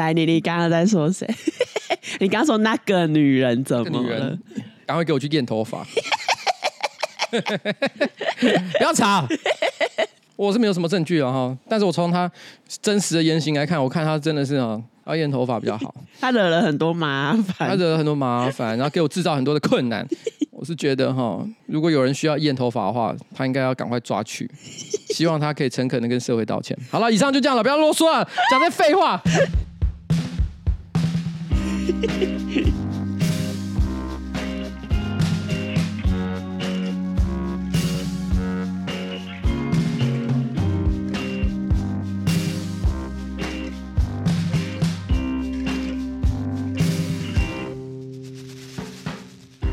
来，你你刚刚在说谁？你刚说那个女人怎么了？赶快给我去验头发！不要吵！我是没有什么证据了哈，但是我从他真实的言行来看，我看他真的是啊，要验头发比较好。他惹了很多麻烦，他惹了很多麻烦，然后给我制造很多的困难。我是觉得哈，如果有人需要验头发的话，他应该要赶快抓去。希望他可以诚恳的跟社会道歉。好了，以上就这样了，不要啰嗦了，讲这废话。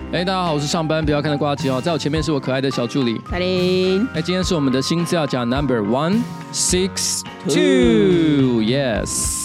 哎，大家好，我是上班不要看的瓜吉哦，在我前面是我可爱的小助理。哎，今天是我们的新资料夹 Number One Six Two，Yes。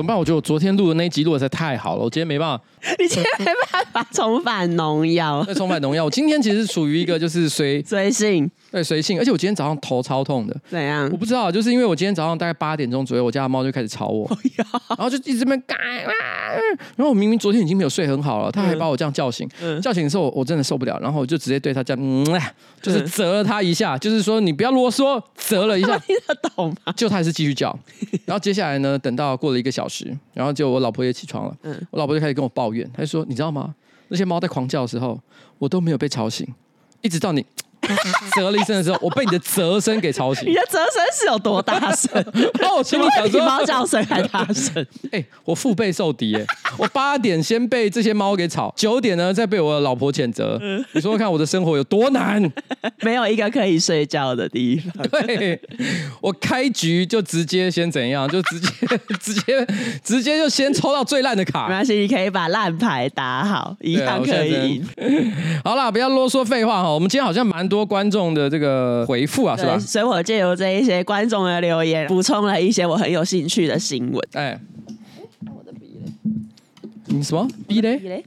怎么办？我觉得我昨天录的那一集录的实在太好了，我今天没办法。你今天没办法重返农药？那，重返农药。我今天其实属于一个就是随随性，对，随性。而且我今天早上头超痛的。怎样？我不知道，就是因为我今天早上大概八点钟左右，我家的猫就开始吵我，然后就一直在那边干。然后我明明昨天已经没有睡很好了，它还把我这样叫醒。嗯、叫醒的时候，我真的受不了，然后我就直接对它这样，嗯，就是责了它一下，就是说你不要啰嗦，责了一下。听得懂吗？就它还是继续叫。然后接下来呢，等到过了一个小时，然后就我老婆也起床了。嗯，我老婆就开始跟我抱怨，她就说：“你知道吗？那些猫在狂叫的时候，我都没有被吵醒，一直到你。” 啧了一声的时候，我被你的啧声给吵醒。你的啧声是有多大声？那 我心里想说，猫叫声还大声。哎、欸，我腹背受敌哎！我八点先被这些猫给吵，九点呢再被我的老婆谴责。嗯、你说说看，我的生活有多难？没有一个可以睡觉的地方。对，我开局就直接先怎样？就直接直接直接就先抽到最烂的卡。没关系，你可以把烂牌打好，一样可以赢。好啦，不要啰嗦废话哈。我们今天好像蛮多。观众的这个回复啊，是吧？所以我借由这一些观众的留言，补充了一些我很有兴趣的新闻。哎，我的笔嘞？你什么笔嘞？笔嘞？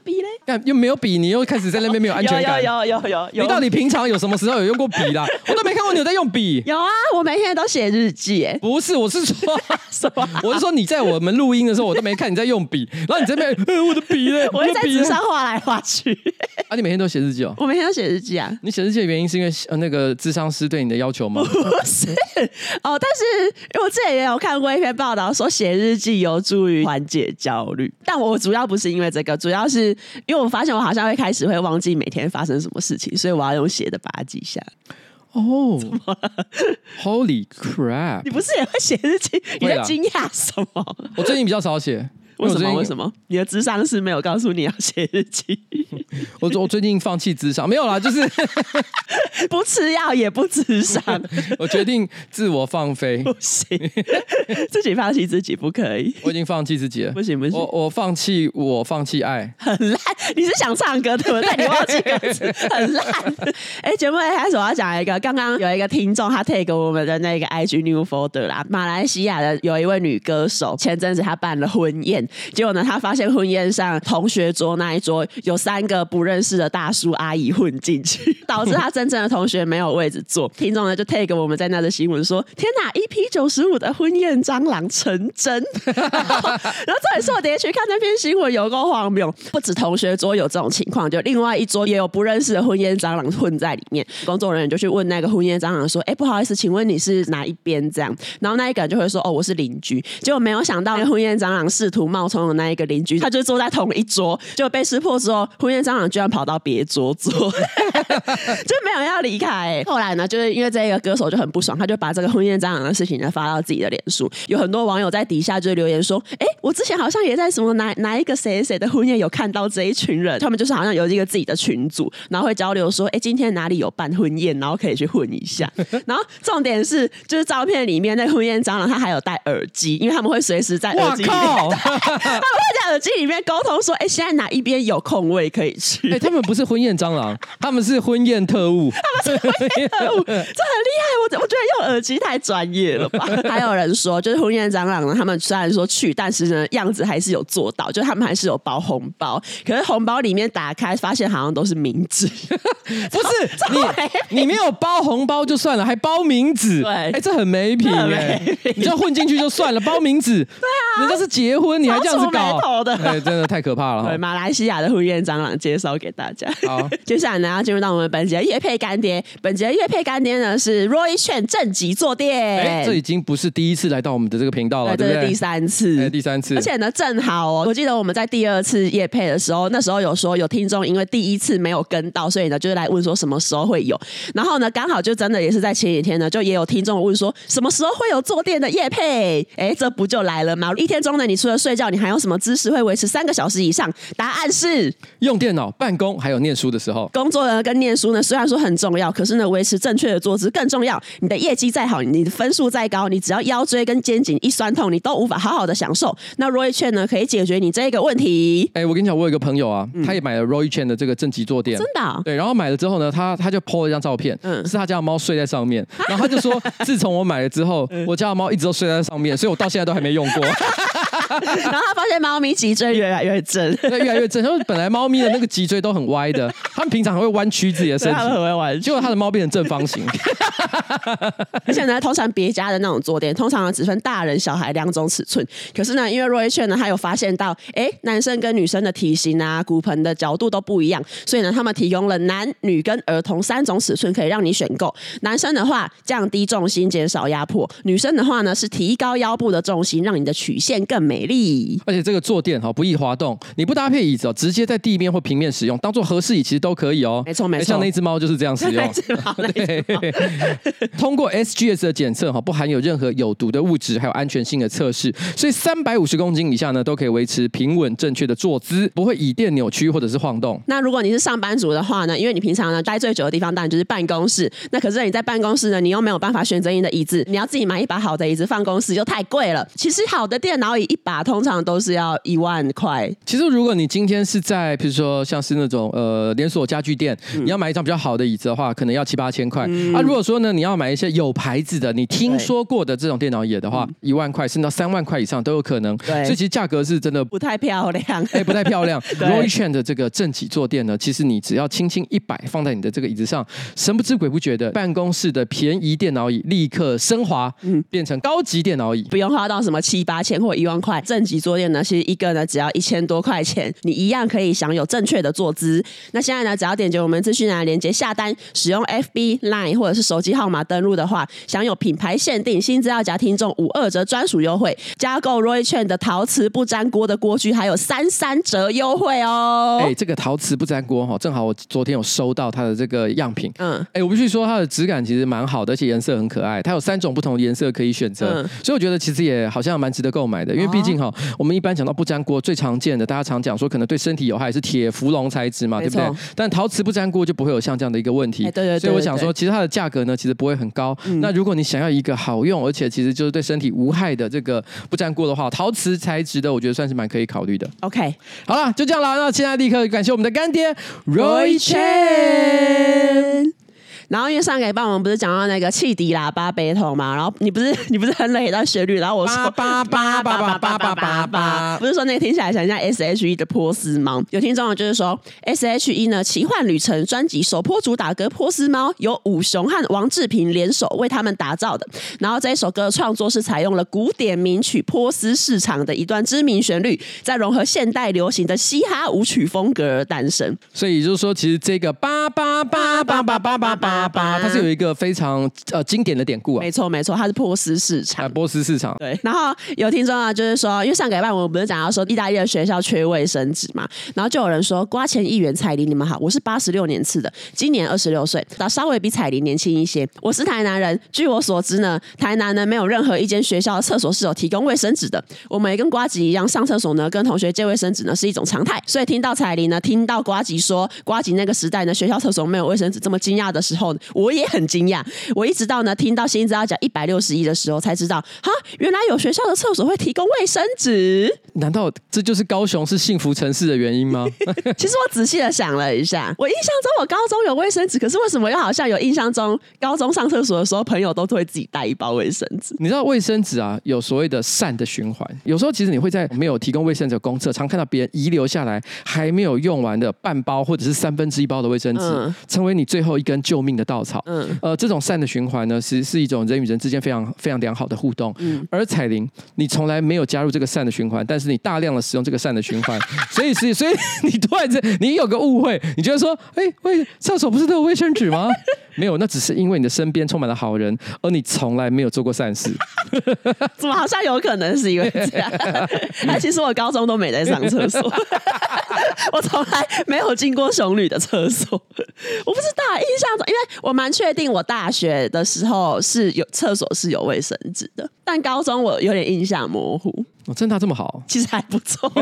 笔嘞？我的笔嘞？干又没有笔，你又开始在那边没有安全感。有有有有。你到底平常有什么时候有用过笔啦？我都没看过你有在用笔。有啊，我每天都写日记。哎，不是，我是说 什么？我是说你在我们录音的时候，我都没看你在用笔。然后你这边，我的笔嘞？我会在纸上画来画去。啊，你每天都写日记哦？我每天都写日记啊。你写日记的原因是因为呃那个智商师对你的要求吗？不是哦，但是因为我之前也有看过一篇报道，说写日记有助于缓解焦虑。但我主要不是因为这个，主要是因为我发现我好像会开始会忘记每天发生什么事情，所以我要用写的把它记下。哦，怎么了？Holy crap！你不是也会写日记？你在惊讶什么？我最近比较少写。为什么？为什么？你的智商是没有告诉你要写日记？我我最近放弃智商，没有啦，就是 不吃药也不智商。我决定自我放飞，不行，自己放弃自己不可以。我已经放弃自己了，不行不行。我我放弃我放弃爱，很烂。你是想唱歌对不对？你忘记歌词，很烂。哎，节目一开始我要讲一个，刚刚有一个听众他 take 我们的那个 IG New Folder 啦，马来西亚的有一位女歌手，前阵子她办了婚宴。结果呢，他发现婚宴上同学桌那一桌有三个不认识的大叔阿姨混进去，导致他真正的同学没有位置坐。听众呢就 take 我们在那的新闻说：“天哪，EP 九十五的婚宴蟑螂成真。”然后，然后这也是我第一次看那篇新闻，有够荒谬。不止同学桌有这种情况，就另外一桌也有不认识的婚宴蟑螂混在里面。工作人员就去问那个婚宴蟑螂说：“哎，不好意思，请问你是哪一边？”这样，然后那一个人就会说：“哦，我是邻居。”结果没有想到，那婚宴蟑螂试图冒。冒充的那一个邻居，他就坐在同一桌，就被识破之后，婚宴蟑螂居然跑到别桌坐，就没有要离开、欸。后来呢，就是因为这个歌手就很不爽，他就把这个婚宴蟑螂的事情呢发到自己的脸书，有很多网友在底下就留言说：“哎、欸，我之前好像也在什么哪哪一个谁谁的婚宴有看到这一群人，他们就是好像有一个自己的群组，然后会交流说：哎、欸，今天哪里有办婚宴，然后可以去混一下。然后重点是，就是照片里面那个婚宴蟑螂他还有戴耳机，因为他们会随时在耳机里面。”他们会在耳机里面沟通说：“哎、欸，现在哪一边有空位可以去？”哎、欸，他们不是婚宴蟑螂，他们是婚宴特务。他们是婚宴特务，这很厉害。我我觉得用耳机太专业了吧？还有人说，就是婚宴蟑螂呢，他们虽然说去，但是呢，样子还是有做到，就他们还是有包红包。可是红包里面打开，发现好像都是名字。不是你，你没有包红包就算了，还包名字。对，哎、欸，这很没品哎。你就混进去就算了，包名字。对啊，人家是结婚，你还这样子搞的，哎、欸，真的太可怕了。对，马来西亚的婚宴蟑螂介绍给大家。好，接下来呢，要进入到我们本集的业配干爹。本集的业配干爹呢是 Roy Chen 正极坐垫。哎、欸，这已经不是第一次来到我们的这个频道了，对不对？这是第三次，第三次。而且呢，正好哦，我记得我们在第二次夜配的时候，那时候有说有听众因为第一次没有跟到，所以呢就是来问说什么时候会有。然后呢，刚好就真的也是在前几天呢，就也有听众问说什么时候会有坐垫的夜配？哎，这不就来了吗？一天中呢，你除了睡觉，你还有什么姿势会维持三个小时以上？答案是用电脑办公，还有念书的时候。工作呢跟念书呢，虽然说很重要，可是呢，维持正确的坐姿更重要。你的业绩再好，你的分数再高，你只要腰椎跟肩颈一酸痛，你都无法好好的享受。那 Roy Chen 呢，可以解决你这个问题。哎，我跟你讲，我有一个朋友啊，他也买了 Roy Chen 的这个正极坐垫，真的、哦。对，然后买了之后呢，他他就 po 了一张照片，嗯，是他家的猫睡在上面，然后他就说，自从我买了之后，我家的猫一直都睡在上面，所以我到现在都还没用过。然后他发现猫咪脊椎越来越正，对，越来越正。他说本来猫咪的那个脊椎都很歪的，他们平常还会弯曲自己的身体，很会弯，结果他的猫变成正方形。而且呢，通常别家的那种坐垫，通常呢只分大人小孩两种尺寸。可是呢，因为 Roy Chen 呢，他有发现到，哎，男生跟女生的体型啊、骨盆的角度都不一样，所以呢，他们提供了男女跟儿童三种尺寸可以让你选购。男生的话，降低重心，减少压迫；女生的话呢，是提高腰部的重心，让你的曲线更美。美丽，而且这个坐垫哈不易滑动，你不搭配椅子哦，直接在地面或平面使用，当做合适椅其实都可以哦。没错没错，像那只猫就是这样使用。对，通过 SGS 的检测哈，不含有任何有毒的物质，还有安全性的测试，所以三百五十公斤以下呢都可以维持平稳正确的坐姿，不会椅垫扭曲或者是晃动。那如果你是上班族的话呢，因为你平常呢待最久的地方当然就是办公室，那可是你在办公室呢，你又没有办法选择你的椅子，你要自己买一把好的椅子放公司就太贵了。其实好的电脑椅一把。通常都是要一万块。其实，如果你今天是在，比如说像是那种呃连锁家具店，嗯、你要买一张比较好的椅子的话，可能要七八千块。嗯、啊，如果说呢，你要买一些有牌子的，你听说过的这种电脑椅的话，一万块甚至到三万块以上都有可能。对，所以其实价格是真的不太漂亮。哎，不太漂亮。Roy Chen 的这个正脊坐垫呢，其实你只要轻轻一摆放在你的这个椅子上，神不知鬼不觉的，办公室的便宜电脑椅立刻升华，嗯，变成高级电脑椅，不用花到什么七八千或一万块。正极坐垫呢，其实一个呢只要一千多块钱，你一样可以享有正确的坐姿。那现在呢，只要点击我们资讯栏连接下单，使用 FB Line 或者是手机号码登录的话，享有品牌限定新资料夹听众五二折专属优惠。加购 Roy Chen 的陶瓷不粘锅的锅具，还有三三折优惠哦。哎，这个陶瓷不粘锅哈，正好我昨天有收到它的这个样品。嗯，哎，我必须说它的质感其实蛮好的，而且颜色很可爱。它有三种不同的颜色可以选择，嗯、所以我觉得其实也好像蛮值得购买的。因为毕竟哈，我们一般讲到不粘锅，最常见的大家常讲说可能对身体有害是铁氟龙材质嘛，对不对？但陶瓷不粘锅就不会有像这样的一个问题。对对对。所以我想说，其实它的价格呢，其实不会很高。那如果你想要一个好用，而且其实就是对身体无害的这个不粘锅的话，陶瓷材质的，我觉得算是蛮可以考虑的。OK，好了，就这样了。那现在立刻感谢我们的干爹 Roy Chen。然后因为上个礼拜我们不是讲到那个汽笛喇叭 battle 嘛，然后你不是你不是很累到旋律，然后我说叭叭叭叭叭叭叭叭，不是说那个听起来像像 S H E 的波斯猫，有听众就是说 S H E 呢奇幻旅程专辑首波主打歌波斯猫由五雄和王志平联手为他们打造的，然后这一首歌的创作是采用了古典名曲波斯市场的一段知名旋律，再融合现代流行的嘻哈舞曲风格而诞生。所以也就是说，其实这个叭叭叭叭叭叭叭叭。它是有一个非常呃经典的典故啊，没错没错，它是波斯市场，啊、波斯市场对。然后有听众啊，就是说，因为上个礼拜我们不是讲到说意大利的学校缺卫生纸嘛，然后就有人说，瓜前议员彩玲你们好，我是八十六年次的，今年二十六岁，那稍微比彩玲年轻一些。我是台南人，据我所知呢，台南呢没有任何一间学校的厕所是有提供卫生纸的。我们也跟瓜吉一样，上厕所呢跟同学借卫生纸呢是一种常态。所以听到彩玲呢，听到瓜吉说瓜吉那个时代呢学校厕所没有卫生纸这么惊讶的时候，我。我也很惊讶，我一直到呢听到新资料讲一百六十一的时候才知道，哈，原来有学校的厕所会提供卫生纸。难道这就是高雄是幸福城市的原因吗？其实我仔细的想了一下，我印象中我高中有卫生纸，可是为什么又好像有印象中高中上厕所的时候，朋友都会自己带一包卫生纸？你知道卫生纸啊，有所谓的善的循环。有时候其实你会在没有提供卫生纸的公厕，常看到别人遗留下来还没有用完的半包或者是三分之一包的卫生纸，嗯、成为你最后一根救命的稻草。嗯，呃，这种善的循环呢，其实是一种人与人之间非常非常良好的互动。嗯，而彩铃，你从来没有加入这个善的循环，但是你大量的使用这个善的循环，所以是所以你突然间你有个误会，你觉得说，哎，喂厕所不是都有卫生纸吗？没有，那只是因为你的身边充满了好人，而你从来没有做过善事。怎么好像有可能是因为这样？哎，其实我高中都没在上厕所，我从来没有进过雄女的厕所。我不知道，印象中，因为我蛮确定我大学的时候是有厕所是有卫生纸的，但高中我有点印象模糊。哦，政大这么好，其实还不错。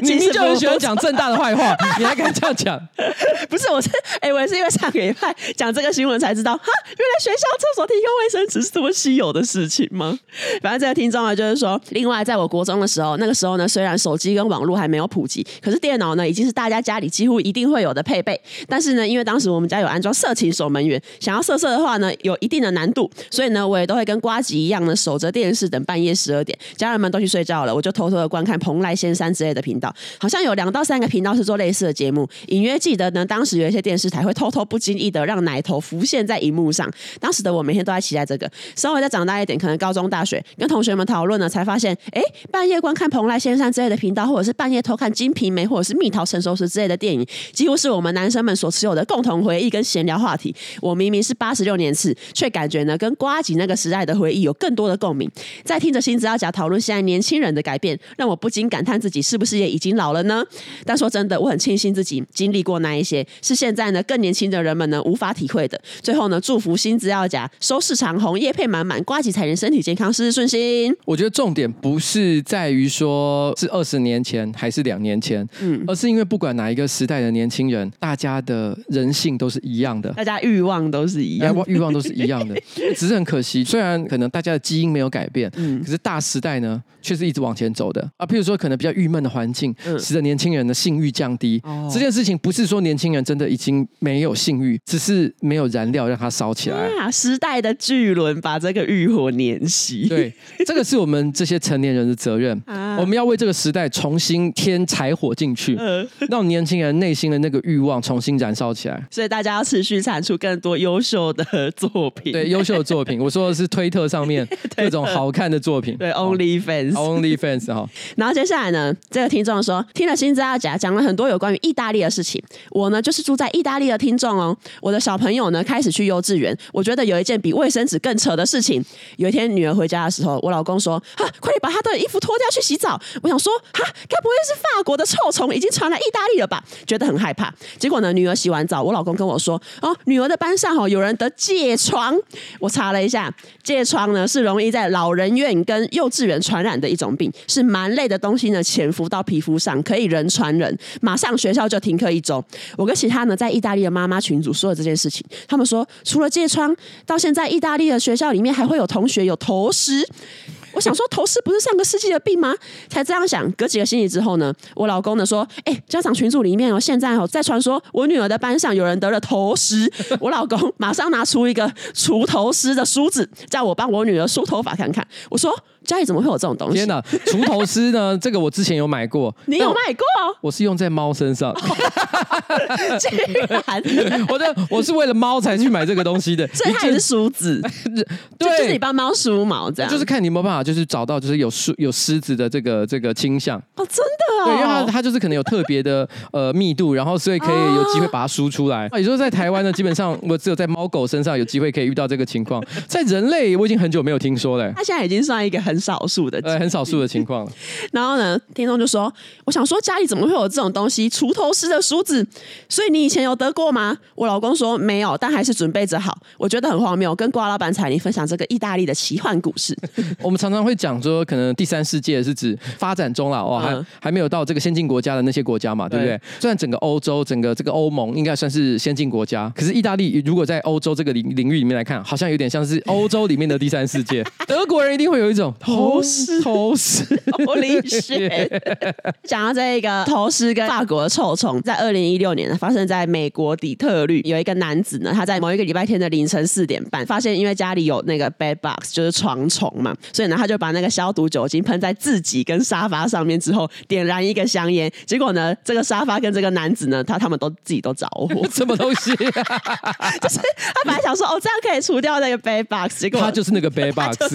你 明明就很喜欢讲正大的坏话，你还敢这样讲？不是，我是哎、欸，我是因为上个礼拜讲这个新闻才知道，哈，原来学校厕所提供卫生纸是这么稀有的事情吗？反正这个听众啊，就是说，另外在我国中的时候，那个时候呢，虽然手机跟网络还没有普及，可是电脑呢已经是大家家里几乎一定会有的配备。但是呢，因为当时我们家有安装色情守门员，想要色色的话呢，有一定的难度，所以呢，我也都会跟瓜吉一样呢，守着电视等半半夜十二点，家人们都去睡觉了，我就偷偷的观看蓬莱仙山之类的频道，好像有两到三个频道是做类似的节目。隐约记得呢，当时有一些电视台会偷偷不经意的让奶头浮现在荧幕上。当时的我每天都在期待这个。稍微再长大一点，可能高中、大学，跟同学们讨论呢，才发现，哎，半夜观看蓬莱仙山之类的频道，或者是半夜偷看《金瓶梅》或者是《蜜桃成熟时》之类的电影，几乎是我们男生们所持有的共同回忆跟闲聊话题。我明明是八十六年次，却感觉呢，跟瓜吉那个时代的回忆有更多的共鸣。在听着新资料夹讨论现在年轻人的改变，让我不禁感叹自己是不是也已经老了呢？但说真的，我很庆幸自己经历过那一些，是现在呢更年轻的人们呢无法体会的。最后呢，祝福新资料夹收视长虹，业配满满，瓜吉彩人身体健康，事事顺心。我觉得重点不是在于说是二十年前还是两年前，嗯，而是因为不管哪一个时代的年轻人，大家的人性都是一样的，大家欲望都是一样的，欲望都是一样的，只是很可惜，虽然可能大家的基因没有改变，嗯，可是大时代呢，却是一直往前走的啊。譬如说，可能比较郁闷的环境，嗯，使得年轻人的性欲降低。哦，这件事情不是说年轻人真的已经没有性欲，只是没有燃料让它烧起来。啊，时代的巨轮把这个欲火碾熄。对，这个是我们这些成年人的责任。啊，我们要为这个时代重新添柴火进去，嗯，让年轻人内心的那个欲望重新燃烧起来。所以大家要持续产出更多优秀的作品。对，优秀的作品，我说的是推特上面 各种好看的作品。对，OnlyFans，OnlyFans 哈。然后 接下来呢，这个听众说，听了新资料夹讲了很多有关于意大利的事情。我呢，就是住在意大利的听众哦。我的小朋友呢，开始去幼稚园。我觉得有一件比卫生纸更扯的事情。有一天女儿回家的时候，我老公说：“哈，快点把她的衣服脱掉去洗澡。”我想说：“哈，该不会是法国的臭虫已经传来意大利了吧？”觉得很害怕。结果呢，女儿洗完澡，我老公跟我说：“哦，女儿的班上哦，有人得疥疮。”我查了一下，疥疮呢是容易在老人院跟幼稚园传染的一种病，是蛮类的东西呢潜伏到皮肤上，可以人传人。马上学校就停课一周。我跟其他呢在意大利的妈妈群组说了这件事情，他们说除了疥疮，到现在意大利的学校里面还会有同学有头虱。我想说头虱不是上个世纪的病吗？才这样想。隔几个星期之后呢，我老公呢说：“哎、家长群组里面哦，现在哦在传说我女儿的班上有人得了头虱。”我老公马上拿出一个除头虱的梳子，叫我帮我女儿梳头发看看。我说。家里怎么会有这种东西？天哪！除头虱呢？这个我之前有买过。你有买过？我是用在猫身上。竟然！我的我是为了猫才去买这个东西的。所以它是梳子，对，就是你帮猫梳毛这样。就是看你有没有办法，就是找到就是有梳有狮子的这个这个倾向。哦，真的哦。对，因为它它就是可能有特别的呃密度，然后所以可以有机会把它梳出来。也就是说，在台湾呢，基本上我只有在猫狗身上有机会可以遇到这个情况，在人类我已经很久没有听说了。它现在已经算一个很。少数的，呃，很少数的情况。然后呢，听众就说：“我想说，家里怎么会有这种东西？锄头式的梳子？所以你以前有得过吗？”我老公说：“没有，但还是准备着好。”我觉得很荒谬，跟瓜老板彩铃分享这个意大利的奇幻故事。我们常常会讲说，可能第三世界是指发展中了，哦，还、嗯、还没有到这个先进国家的那些国家嘛，对不对？对，虽然整个欧洲，整个这个欧盟应该算是先进国家，可是意大利如果在欧洲这个领领域里面来看，好像有点像是欧洲里面的第三世界。德国人一定会有一种。头虱，头虱，我理解。讲到这个头虱跟法国的臭虫，在二零一六年呢，发生在美国底特律，有一个男子呢，他在某一个礼拜天的凌晨四点半，发现因为家里有那个 bed bugs，就是床虫嘛，所以呢，他就把那个消毒酒精喷在自己跟沙发上面之后，点燃一个香烟，结果呢，这个沙发跟这个男子呢，他他们都自己都着火，什么东西？就是他本来想说，哦，这样可以除掉那个 bed bugs，结果他就是那个 bed bugs。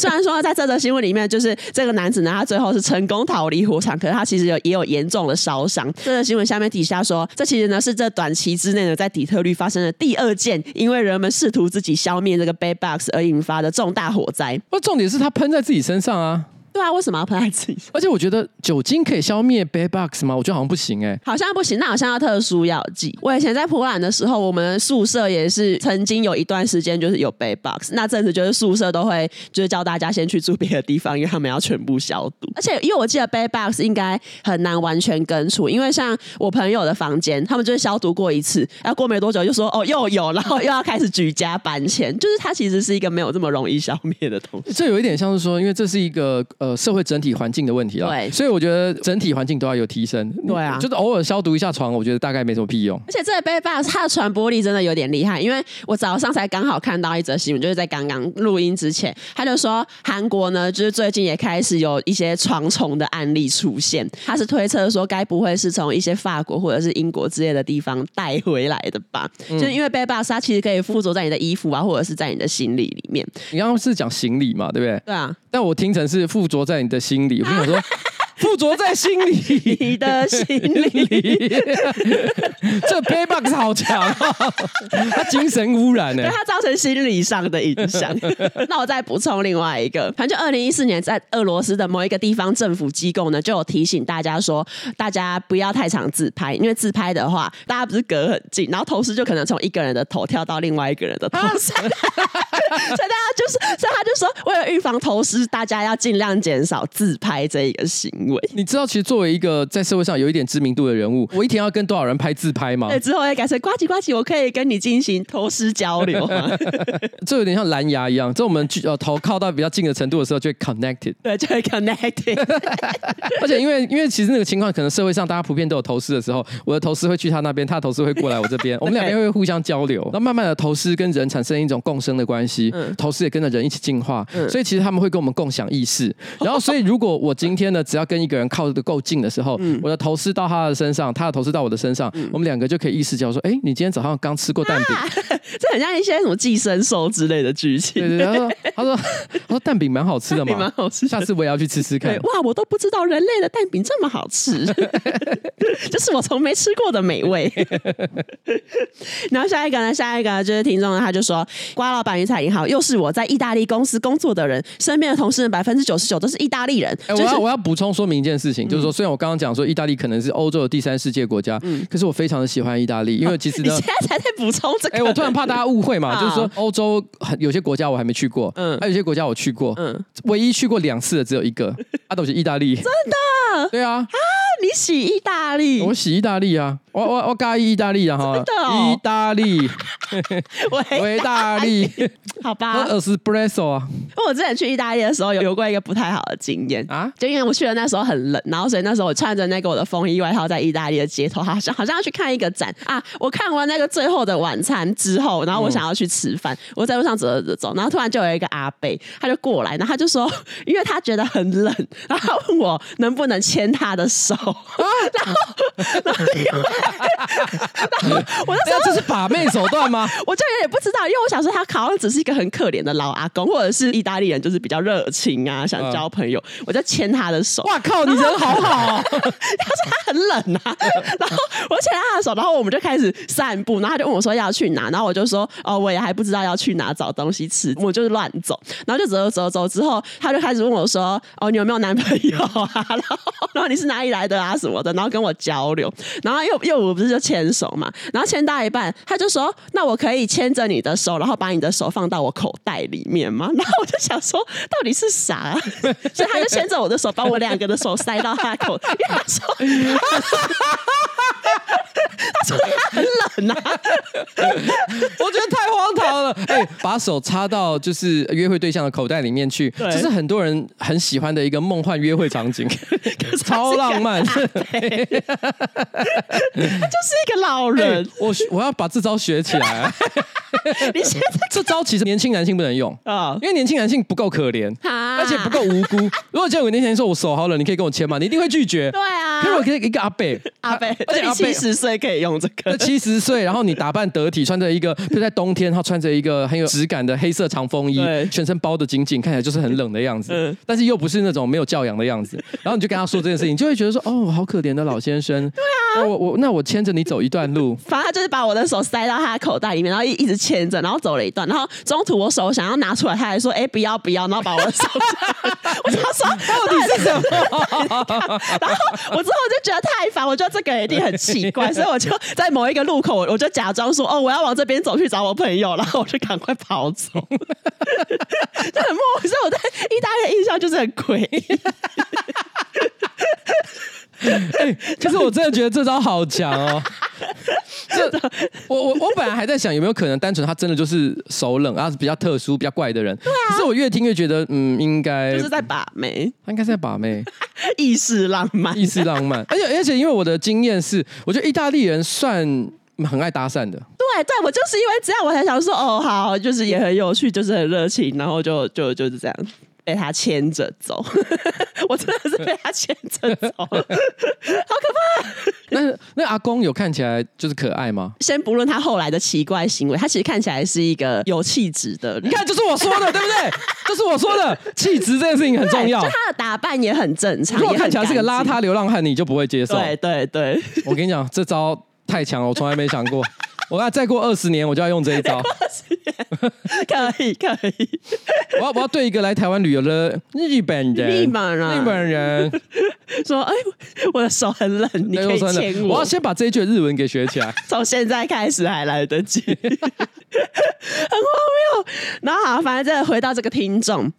虽然说在这则新闻里面，就是这个男子呢，他最后是成功逃离火场，可是他其实有也有严重的烧伤。这则新闻下面底下说，这其实呢是这短期之内呢在底特律发生的第二件因为人们试图自己消灭这个 b a d box 而引发的重大火灾。那，重点是他喷在自己身上啊。对啊，为什么要喷在自己？而且我觉得酒精可以消灭 bed bugs 吗？我觉得好像不行哎、欸，好像不行，那好像要特殊药剂。我以前在普兰的时候，我们宿舍也是曾经有一段时间就是有 bed bugs，那阵子就是宿舍都会就是叫大家先去住别的地方，因为他们要全部消毒。而且因为我记得 bed bugs 应该很难完全根除，因为像我朋友的房间，他们就是消毒过一次，然后过没多久就说哦又有，然后又要开始举家搬迁，就是它其实是一个没有这么容易消灭的东西。这有一点像是说，因为这是一个呃社会整体环境的问题啊，对，所以我觉得整体环境都要有提升。对啊，就是偶尔消毒一下床，我觉得大概没什么屁用。而且这个 bed bugs 它的传播力真的有点厉害，因为我早上才刚好看到一则新闻，就是在刚刚录音之前，他就说韩国呢，就是最近也开始有一些床虫的案例出现。他是推测说，该不会是从一些法国或者是英国之类的地方带回来的吧？嗯、就是因为 bed bugs 它其实可以附着在你的衣服啊，或者是在你的行李里面。你刚刚是讲行李嘛，对不对？对啊，但我听成是附着在你的心里，我说。附着在心里，你的心里，这 bed bugs 好强啊！他精神污染呢，对他造成心理上的影响。那我再补充另外一个，反正就二零一四年，在俄罗斯的某一个地方政府机构呢，就有提醒大家说，大家不要太常自拍，因为自拍的话，大家不是隔很近，然后头饰就可能从一个人的头跳到另外一个人的头上，所以大家就是，所以他就说，为了预防头饰，大家要尽量减少自拍这一个行为。你知道，其实作为一个在社会上有一点知名度的人物，我一天要跟多少人拍自拍吗？对，之后要改成呱唧呱唧，我可以跟你进行头师交流吗？这有点像蓝牙一样，在我们呃头靠到比较近的程度的时候，就会 connected，对，就会 connected。而且因为因为其实那个情况，可能社会上大家普遍都有头师的时候，我的头师会去他那边，他的头师会过来我这边，我们两边会互相交流，那慢慢的头师跟人产生一种共生的关系，嗯、头师也跟着人一起进化，嗯、所以其实他们会跟我们共享意识。然后，所以如果我今天呢，只要跟一个人靠得够近的时候，嗯、我的头丝到他的身上，他的头丝到我的身上，嗯、我们两个就可以意识到说，哎，你今天早上刚吃过蛋饼，啊、这很像一些什么寄生兽之类的剧情。对对，他说，他说，他说蛋饼蛮好吃的嘛，蛮好吃，下次我也要去吃吃看。哇，我都不知道人类的蛋饼这么好吃，这是我从没吃过的美味。然后下一个呢，下一个就是听众呢，他就说，瓜老板鱼彩银好又是我在意大利公司工作的人，身边的同事百分之九十九都是意大利人。哎，我要我要补充说明一件事情，就是说，虽然我刚刚讲说意大利可能是欧洲的第三世界国家，嗯，可是我非常的喜欢意大利，因为 其实呢，你现在才在补充这个，哎，我突然怕大家误会嘛，就是说欧洲有些国家我还没去过，嗯，还有些国家我去过，嗯，唯一去过两次的只有一个，阿斗是意大利，真的，对啊，啊，你喜意大利，我喜意大利啊，我我我尬意大利啊，哈，意大利，维大利，好吧，espresso 啊，我之前去意大利的时候有有。过一个不太好的经验。啊，就因为我去的那时候很冷，然后所以那时候我穿着那个我的风衣外套在意大利的街头，好像好像要去看一个展。啊。我看完那个最后的晚餐之后，然后我想要去吃饭，嗯、我在路上走着走走，然后突然就有一个阿贝，他就过来，然后他就说，因为他觉得很冷，然后问我能不能牵他的手，啊、然后然后 然后我那时候这是把妹手段吗？我就有点不知道，因为我想说他好像只是一个很可怜的老阿公，或者是意大利人就是比较热情啊，想交朋友，嗯、我就牵他的手。哇靠，你人好好、哦。他说他很冷啊，然后我牵他的手，然后我们就开始散步，然后他就问我说要去哪，然后我就说哦，我也还不知道要去哪找东西吃，我就是乱走，然后就走走走之后，他就开始问我说哦，你有没有男朋友啊？然后然后你是哪里来的啊什么的，然后跟我交流，然后又又我不是就牵手嘛，然后牵到一半，他就说那我可以牵着你的手，然后把你的手放到我口袋里面吗？然后我就想说到底是啥啊？所以他就牵着我的手，把我两个的手塞到他口。他说：“他他说他很冷啊，我觉得太荒唐了。哎、欸，把手插到就是约会对象的口袋里面去，这是很多人很喜欢的一个梦幻约会场景，超浪漫。他就是一个老人，欸、我我要把这招学起来。你现在 这招其实年轻男性不能用啊，因为年轻男性不够可怜，而且不够无辜。如果叫有年轻人说我手好冷，你可以跟我签吗？你一定会拒绝。对啊，可是我可以一个阿伯，阿伯，而且七十岁可以用这个。七十岁，然后你打扮得体，穿着一个就在冬天，他穿着一个很有质感的黑色长风衣，全身包的紧紧，看起来就是很冷的样子，但是又不是那种没有教养的样子。然后你就跟他说这件事情，就会觉得说哦，好可怜的老先生。对啊，我我那我牵着你走一段路，反正他就是把我的手塞到他的口袋里面，然后一一直牵着，然后走了一段，然后中途我手想要拿出来，他还说哎不要不要，然后把我的手，我就说到底是什么？然后我之后就觉得太烦，我觉得这个一定很奇怪，所以我就在某一个路口，我就假装说哦我要往这边走去找我朋友，然后我就赶快跑走，就很莫名。所以我对意大利的印象就是很诡异。哎，其实我真的觉得这招好强哦！这我我我本来还在想有没有可能单纯他真的就是手冷，啊是比较特殊、比较怪的人。对啊。可是我越听越觉得，嗯，应该就是在把妹，他应该是在把妹，意式浪漫，意式浪漫。而且而且，因为我的经验是，我觉得意大利人算很爱搭讪的。对对，我就是因为这样，我才想说，哦，好，就是也很有趣，就是很热情，然后就就就是这样。被他牵着走，我真的是被他牵着走，好可怕。那那阿公有看起来就是可爱吗？先不论他后来的奇怪行为，他其实看起来是一个有气质的。你看，就是我说的，对不对？就是我说的，气质这件事情很重要。就他的打扮也很正常，如果看起来是个邋遢流浪汉，你就不会接受。对对对，我跟你讲，这招太强了，我从来没想过。我要再过二十年，我就要用这一招。二十年，可以可以。我要我要对一个来台湾旅游的日本人，日本人，日本人 说：“哎，我的手很冷，你可以牵我。”我要先把这一句日文给学起来，从现在开始还来得及，很荒谬。然后好，反正再回到这个听众，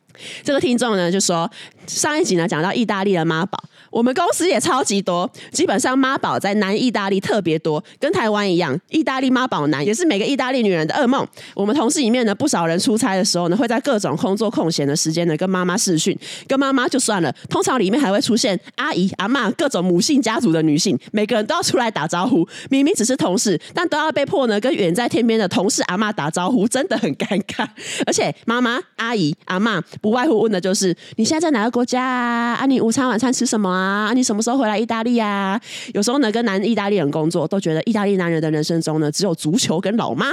这个听众呢就说，上一集呢讲到意大利的妈宝。我们公司也超级多，基本上妈宝在南意大利特别多，跟台湾一样，意大利妈宝男也是每个意大利女人的噩梦。我们同事里面呢，不少人出差的时候呢，会在各种工作空闲的时间呢，跟妈妈视讯，跟妈妈就算了，通常里面还会出现阿姨、阿嬷各种母性家族的女性，每个人都要出来打招呼。明明只是同事，但都要被迫呢跟远在天边的同事阿嬷打招呼，真的很尴尬。而且妈妈、阿姨、阿嬷不外乎问的就是：你现在在哪个国家啊？啊，你午餐晚餐吃什么啊？啊，你什么时候回来意大利啊？有时候呢，跟男意大利人工作，都觉得意大利男人的人生中呢，只有足球跟老妈。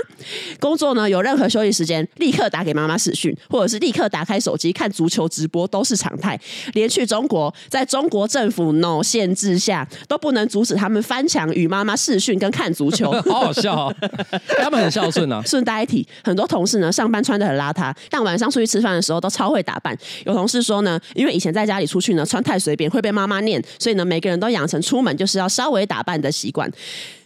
工作呢，有任何休息时间，立刻打给妈妈视讯，或者是立刻打开手机看足球直播，都是常态。连去中国，在中国政府 no 限制下，都不能阻止他们翻墙与妈妈视讯跟看足球。好好笑哦，他们很孝顺啊。顺带一提，很多同事呢，上班穿的很邋遢，但晚上出去吃饭的时候都超会打扮。有同事说呢，因为以前在家里出去呢，穿太随便会被妈妈。观念，所以呢，每个人都养成出门就是要稍微打扮的习惯。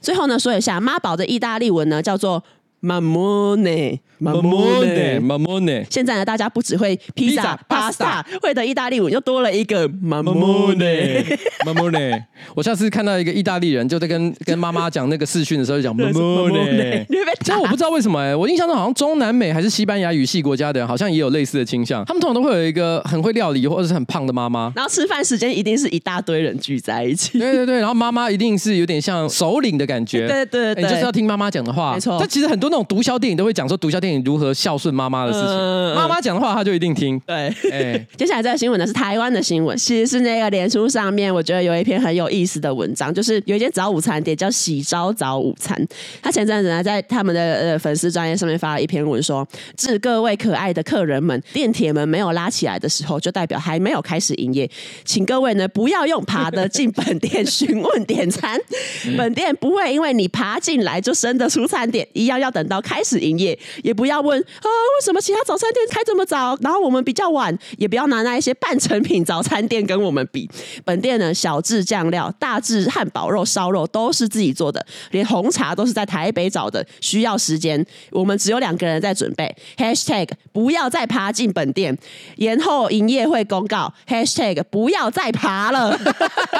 最后呢，说一下妈宝的意大利文呢，叫做。马莫内，马莫内，马莫内。现在呢，大家不只会披萨、pasta，会的意大利文又多了一个 mamone mamone。我下次看到一个意大利人，就在跟 跟妈妈讲那个视讯的时候，就讲马莫内。其实我不知道为什么哎、欸，我印象中好像中南美还是西班牙语系国家的人，好像也有类似的倾向。他们通常都会有一个很会料理或者是很胖的妈妈，然后吃饭时间一定是一大堆人聚在一起。对对对，然后妈妈一定是有点像首领的感觉。对对对，你就是要听妈妈讲的话。没错，但其实很多。那种毒枭电影都会讲说毒枭电影如何孝顺妈妈的事情，妈妈讲的话他就一定听。对，哎，接下来这个新闻呢是台湾的新闻，其实是那个脸书上面我觉得有一篇很有意思的文章，就是有一间早午餐店叫喜招早午餐，他前阵子呢在他们的呃粉丝专业上面发了一篇文说，致各位可爱的客人们，电铁门没有拉起来的时候，就代表还没有开始营业，请各位呢不要用爬的进本店询问点餐，本店不会因为你爬进来就生得出餐点，一样要等。等到开始营业，也不要问啊为什么其他早餐店开这么早，然后我们比较晚，也不要拿那一些半成品早餐店跟我们比。本店呢，小至酱料，大至汉堡肉、烧肉都是自己做的，连红茶都是在台北找的，需要时间。我们只有两个人在准备。Hashtag 不要再爬进本店，延后营业会公告。Hashtag 不要再爬了，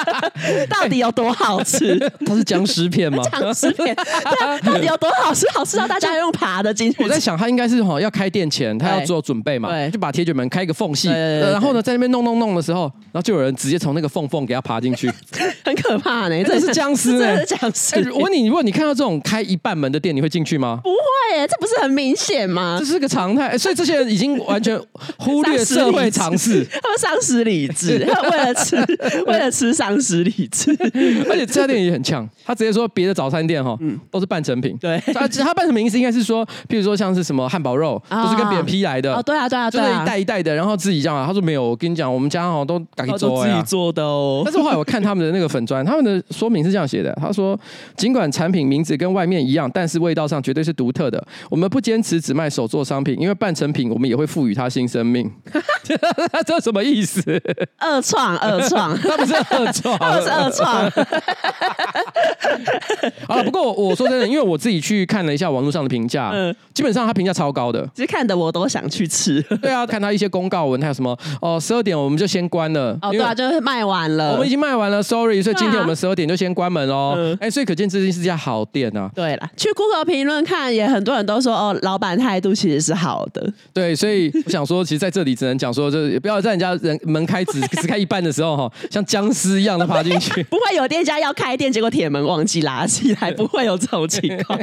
到底有多好吃？它是僵尸片吗？僵尸片，对，到底有多好吃？好吃到大家用爬的进去。我在想，他应该是哈要开店前，他要做准备嘛，对，就把铁卷门开一个缝隙，然后呢，在那边弄弄弄的时候，然后就有人直接从那个缝缝给他爬进去，很可怕呢。这是僵尸，这是僵尸。我问你，如果你看到这种开一半门的店，你会进去吗？不会，这不是很明显吗？这是个常态，所以这些人已经完全忽略社会常识，他们丧失理智，为了吃，为了吃丧失理智。而且这家店也很呛，他直接说别的早餐店哈，都是半成品。对，他他半成品意思应该是说，譬如说像是什么汉堡肉，都是跟别人批来的。哦，对啊，对啊，就是一袋一袋的，然后自己这样啊。他说没有，我跟你讲，我们家哦都自己做，自己做的哦。但是后来我看他们的那个粉砖，他们的说明是这样写的，他说尽管产品名字跟外面一样，但是味道上绝对是独特的。我们不坚持只卖手做商品，因为半成品我们也会赋予它新生命。这什么意思？二创，二创，他不是二创，他是二创。好了，不过我说真的，因为我自己去看了一下网络上的评价，嗯，基本上他评价超高的，其实看的我都想去吃。对啊，看他一些公告文，还有什么哦，十二点我们就先关了。哦，对啊，就是卖完了，我们已经卖完了，sorry，所以今天我们十二点就先关门哦。哎，所以可见这是一家好店啊。对了，去 Google 评论看，也很多人都说哦，老板态度其实是好的。对，所以我想说，其实在这里只能讲说，就是也不要在人家人门开只 只开一半的时候哈，像僵尸一样的爬进去。不会有店家要开店，结果铁门忘记拉起来，不会有这种情况。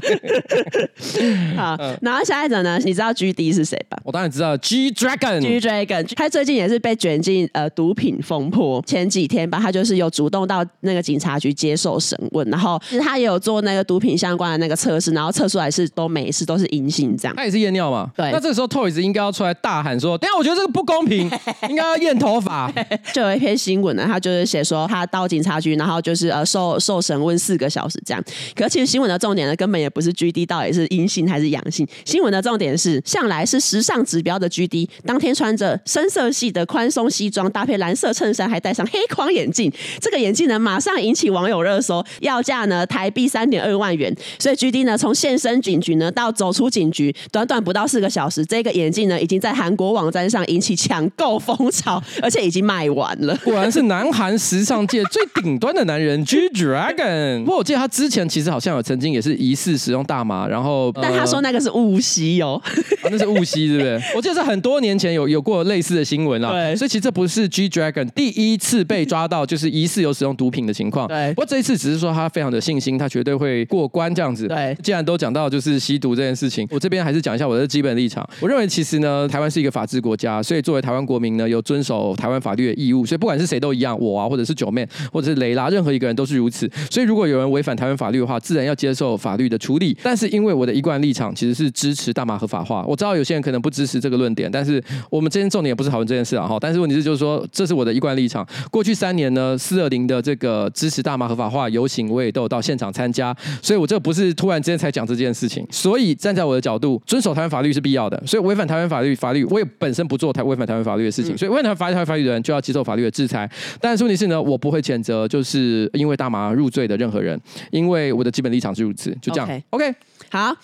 好，然后下一则呢？你知道 GD 是谁吧？我当然知道，G Dragon。G Dragon，他最近也是被卷进呃毒品风波。前几天吧，他就是有主动到那个警察局接受审问，然后其实他也有做那个毒品相关的那个测试，然后测出来是都没事，都是阴性这样。他也是验尿嘛？对。那这个时候 Toys 应该要出来大喊说：“等下，我觉得这个不公平，应该要验头发。”就有一篇新闻呢，他就是写说他到警察局，然后就是呃受受审问四个小时这样。可是其实新闻的重点呢，根本也不是 GD 到底是阴性还是阳性，新闻的重点是向来是时尚指标的 GD，当天穿着深色系的宽松西装，搭配蓝色衬衫，还戴上黑框眼镜。这个眼镜呢，马上引起网友热搜，要价呢台币三点二万元。所以 GD 呢，从现身警局呢到走出警局，短短不到四个小时，这个眼镜呢已经在韩国网站上引起抢购风潮，而且已经卖完了。果然是南韩时尚界最顶端的男人 G Dragon。不过我记得他之前其实好像有曾经也是疑似使用大麻，然后但他说那个是雾吸哦，啊、那是雾吸，对不对？我记得是很多年前有有过类似的新闻啦。对，所以其实这不是 G Dragon 第一次被抓到，就是疑似有使用毒品的情况。对，不过这一次只是说他非常的信心，他绝对会过关这样子。对，既然都讲到就是吸毒这件事情，我这边还是讲一下我的基本立场。我认为其实呢，台湾是一个法治国家，所以作为台湾国民呢，有遵守台湾法律的义务。所以不管是谁都一样，我啊，或者是九妹，或者是雷拉，任何一个人都是如此。所以如果有人违反台湾法律的话，自然要接受法律的处理。但是因为我的一贯立场其实是支持大麻合法化，我知道有些人可能不支持这个论点，但是我们今天重点也不是讨论这件事啊哈。但是问题是就是说，这是我的一贯立场。过去三年呢，四二零的这个支持大麻合法化游行，我也都有到现场参加。所以我这不是突然之间才讲这件事情。所以站在我的角度，遵守台湾法律是必要的。所以违反台湾法律，法律我也本身不做台违反台湾法律的事情。所以违反台湾法律，台湾法律的人就要接受法律的制裁。但是问题是呢，我不会谴责就是因为大麻入罪的任何人，因为我的基本立场是如此。就这样。OK。Okay. 好，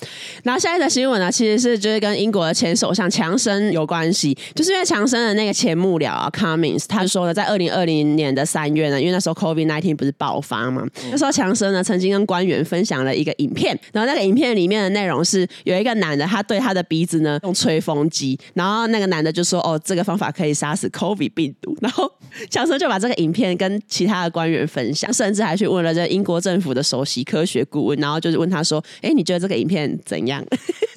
然后下一则新闻呢，其实是就是跟英国的前首相强生有关系，就是因为强生的那个前幕僚啊，Cummings，他说呢，在二零二零年的三月呢，因为那时候 COVID nineteen 不是爆发嘛，嗯、那时候强生呢曾经跟官员分享了一个影片，然后那个影片里面的内容是有一个男的，他对他的鼻子呢用吹风机，然后那个男的就说，哦，这个方法可以杀死 COVID 病毒，然后强生就把这个影片跟其他的官员分享，甚至还去问了这英国政府的首席科学顾问，然后就是问他说，哎，你觉得这个？影片怎样？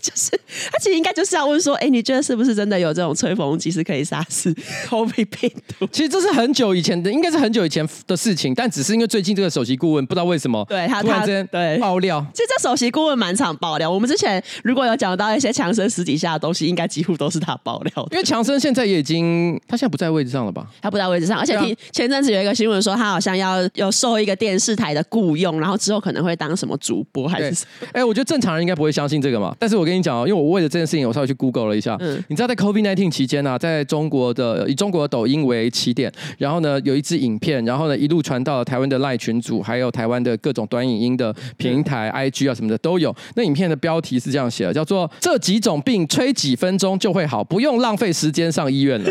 就是他其实应该就是要问说，哎、欸，你觉得是不是真的有这种吹风机是可以杀死 COVID 病毒？其实这是很久以前的，应该是很久以前的事情，但只是因为最近这个首席顾问不知道为什么，对他突然间对爆料。其实这首席顾问满场爆料，我们之前如果有讲到一些强生私底下的东西，应该几乎都是他爆料的。因为强生现在也已经，他现在不在位置上了吧？他不在位置上，而且听、啊、前阵子有一个新闻说，他好像要有受一个电视台的雇佣，然后之后可能会当什么主播还是？哎，我觉得正常人应该不会相信这个嘛。但是我跟你讲哦，因为我为了这件事情，我稍微去 Google 了一下。嗯，你知道在 COVID-19 期间呢、啊，在中国的以中国的抖音为起点，然后呢有一支影片，然后呢一路传到了台湾的赖群组，还有台湾的各种短影音的平台、嗯、IG 啊什么的都有。那影片的标题是这样写的，叫做“这几种病吹几分钟就会好，不用浪费时间上医院了”。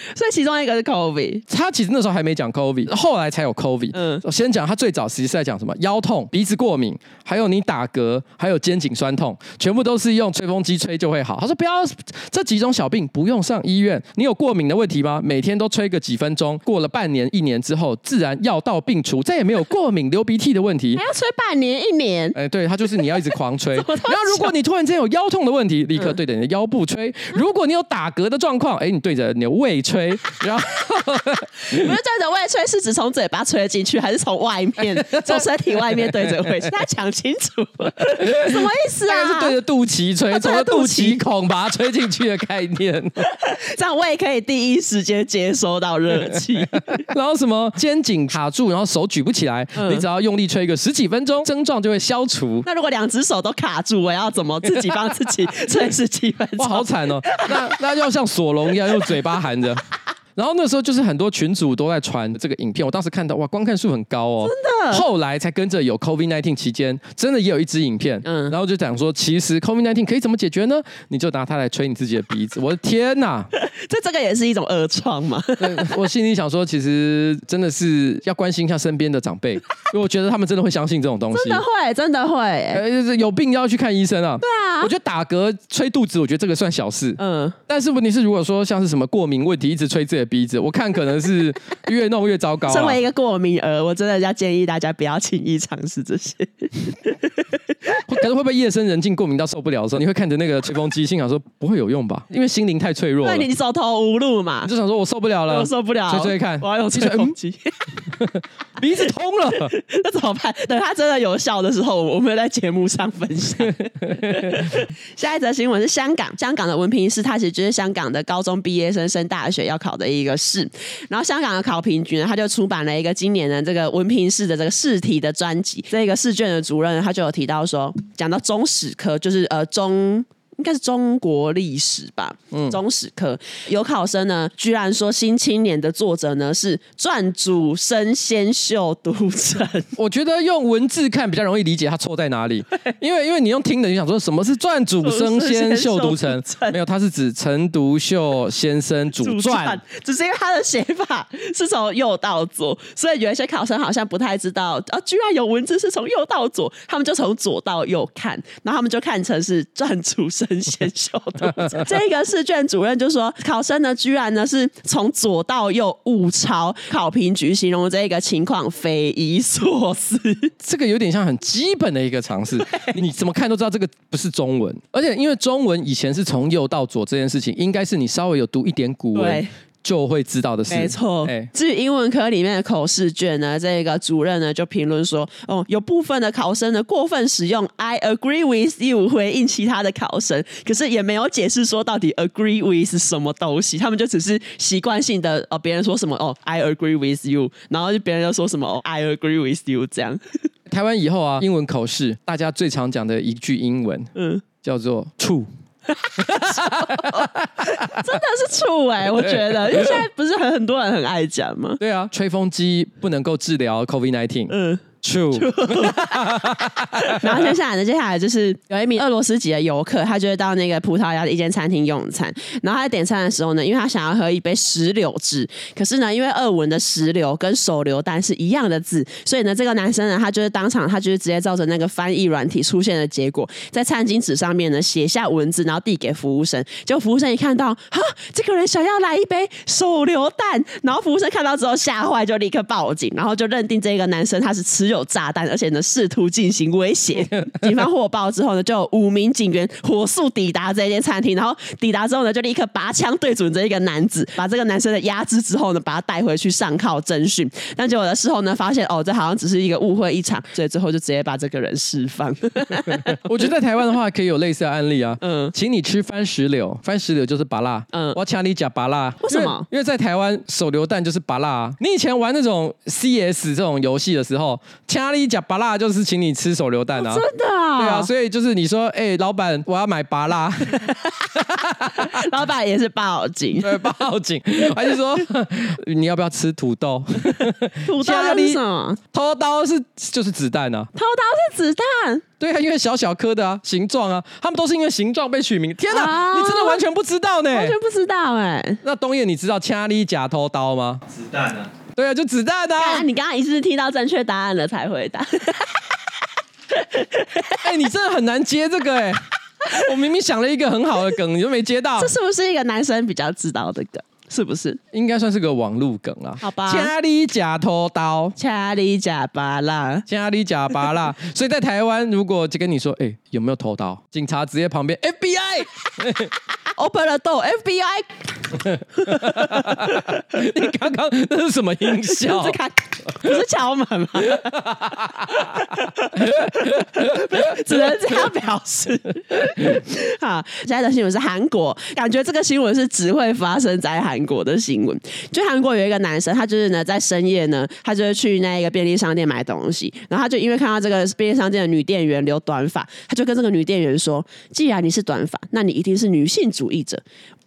所以其中一个是 COVID，他其实那时候还没讲 COVID，后来才有 COVID。嗯，我先讲他最早其实是在讲什么？腰痛、鼻子过敏，还有你打嗝，还有肩颈酸痛，全部都是用吹风机吹就会好。他说不要这几种小病不用上医院。你有过敏的问题吗？每天都吹个几分钟，过了半年、一年之后，自然药到病除，再也没有过敏、流鼻涕的问题。还要吹半年、一年？哎，对，他就是你要一直狂吹。然后如果你突然间有腰痛的问题，立刻对着你的腰部吹。如果你有打嗝的状况，哎，你对着你的胃吹。然后不是对着胃吹，是指从嘴巴吹进去，还是从外面从身体外面对着胃吹？他讲清楚了，什么意思啊？是对着肚脐吹，从肚脐孔把它吹进去的概念，这样胃可以第一时间接收到热气。然后什么肩颈卡住，然后手举不起来，嗯、你只要用力吹个十几分钟，症状就会消除。那如果两只手都卡住，我要怎么自己帮自己吹十几分钟？哇，好惨哦！那那要像索隆一样用嘴巴含着。然后那时候就是很多群主都在传这个影片，我当时看到哇，观看数很高哦，真的。后来才跟着有 COVID nineteen 期间，真的也有一支影片，嗯，然后就讲说，其实 COVID nineteen 可以怎么解决呢？你就拿它来吹你自己的鼻子。我的天哪，这这个也是一种恶创嘛。我心里想说，其实真的是要关心一下身边的长辈，因为我觉得他们真的会相信这种东西，真的会，真的会，呃，有病要去看医生啊。对啊，我觉得打嗝、吹肚子，我觉得这个算小事，嗯，但是问题是，如果说像是什么过敏问题，一直吹自己的鼻子，我看可能。是 越弄越糟糕，啊。身为一个过敏儿，我真的要建议大家不要轻易尝试这些。可是会不会夜深人静过敏到受不了的时候，你会看着那个吹风机，心想说不会有用吧？因为心灵太脆弱了。那，你走投无路嘛，你就想说我受不了了，我受不了，吹吹看，我要用吹风机。鼻子通了，那怎么办？等它真的有效的时候，我们在节目上分享。下一则新闻是香港，香港的文凭试，它其实就是香港的高中毕业生升大学要考的一个试。然后香港的考评局呢，他就出版了一个今年的这个文凭试的这个试题的专辑。这个试卷的主任他就有提到说，讲到中史科，就是呃中。应该是中国历史吧，嗯，中史科有考生呢，居然说《新青年》的作者呢是撰主生先秀独成。我觉得用文字看比较容易理解他错在哪里，因为因为你用听的，你想说什么是撰主生先秀独成？没有，他是指陈独秀先生主传，只是因为他的写法是从右到左，所以有一些考生好像不太知道啊，居然有文字是从右到左，他们就从左到右看，然后他们就看成是撰主生。先秀的 这个试卷主任就说，考生呢居然呢是从左到右五抄，考评局形容这个情况匪夷所思。这个有点像很基本的一个尝试，你怎么看都知道这个不是中文，而且因为中文以前是从右到左这件事情，应该是你稍微有读一点古文。就会知道的事，没错。欸、至于英文科里面的口试卷呢，这个主任呢就评论说，哦，有部分的考生呢过分使用 "I agree with you" 回应其他的考生，可是也没有解释说到底 "agree with" 是什么东西，他们就只是习惯性的哦，别人说什么哦，"I agree with you"，然后就别人就说什么哦，"I agree with you" 这样。台湾以后啊，英文口试大家最常讲的一句英文，嗯，叫做 "true"。真的是醋哎、欸，我觉得，因为现在不是很很多人很爱讲吗？对啊，吹风机不能够治疗 COVID-19。嗯。True，然后接下来呢？接下来就是有一名俄罗斯籍的游客，他就会到那个葡萄牙的一间餐厅用餐。然后他在点餐的时候呢，因为他想要喝一杯石榴汁，可是呢，因为俄文的石榴跟手榴弹是一样的字，所以呢，这个男生呢，他就是当场，他就是直接照着那个翻译软体出现的结果，在餐巾纸上面呢写下文字，然后递给服务生。结果服务生一看到，哈，这个人想要来一杯手榴弹，然后服务生看到之后吓坏，就立刻报警，然后就认定这个男生他是吃。有炸弹，而且呢试图进行威胁。警方获报之后呢，就有五名警员火速抵达这间餐厅，然后抵达之后呢，就立刻拔枪对准这一个男子，把这个男生的压制之后呢，把他带回去上铐侦讯。但结果的事后呢，发现哦，这好像只是一个误会一场，所以最后就直接把这个人释放。我觉得在台湾的话，可以有类似的案例啊。嗯，请你吃番石榴，番石榴就是拔辣。嗯，我请你吃芭乐。为什么？因为在台湾手榴弹就是拔辣啊。你以前玩那种 CS 这种游戏的时候，请你吃芭乐就是请你吃手榴弹啊。真的啊？对啊，所以就是你说，哎，老板，我要买芭乐。老板也是报警，对，报警，还是说 你要不要吃土豆？土豆 是什么？偷刀是就是子弹啊。偷刀是子弹？对啊，因为小小颗的啊，形状啊，他们都是因为形状被取名。天哪，啊、你真的完全不知道呢？完全不知道哎。那东彦，你知道掐你假偷刀吗？子弹啊。对啊，就子弹啊。你刚刚一次是听到正确答案了才回答。哎、欸，你真的很难接这个哎。我明明想了一个很好的梗，你都没接到。这是不是一个男生比较知道的梗？是不是？应该算是个网路梗啊。好吧。家里假偷刀，家里假巴拉，家里假巴拉。所以在台湾，如果就跟你说，哎、欸，有没有偷刀？警察直接旁边 FBI，Open the door，FBI。你刚刚那是什么音效？不是敲门吗？只能这样表示。好，现在的新闻是韩国，感觉这个新闻是只会发生在韩韩国的新闻。就韩国有一个男生，他就是呢在深夜呢，他就是去那个便利商店买东西，然后他就因为看到这个便利商店的女店员留短发，他就跟这个女店员说：“既然你是短发，那你一定是女性主义者。”